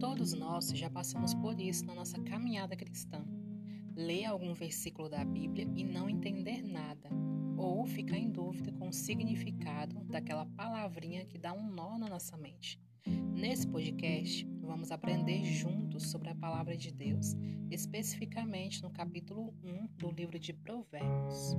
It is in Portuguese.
Todos nós já passamos por isso na nossa caminhada cristã. Ler algum versículo da Bíblia e não entender nada, ou ficar em dúvida com o significado daquela palavrinha que dá um nó na nossa mente. Nesse podcast, vamos aprender juntos sobre a palavra de Deus, especificamente no capítulo 1 do livro de Provérbios.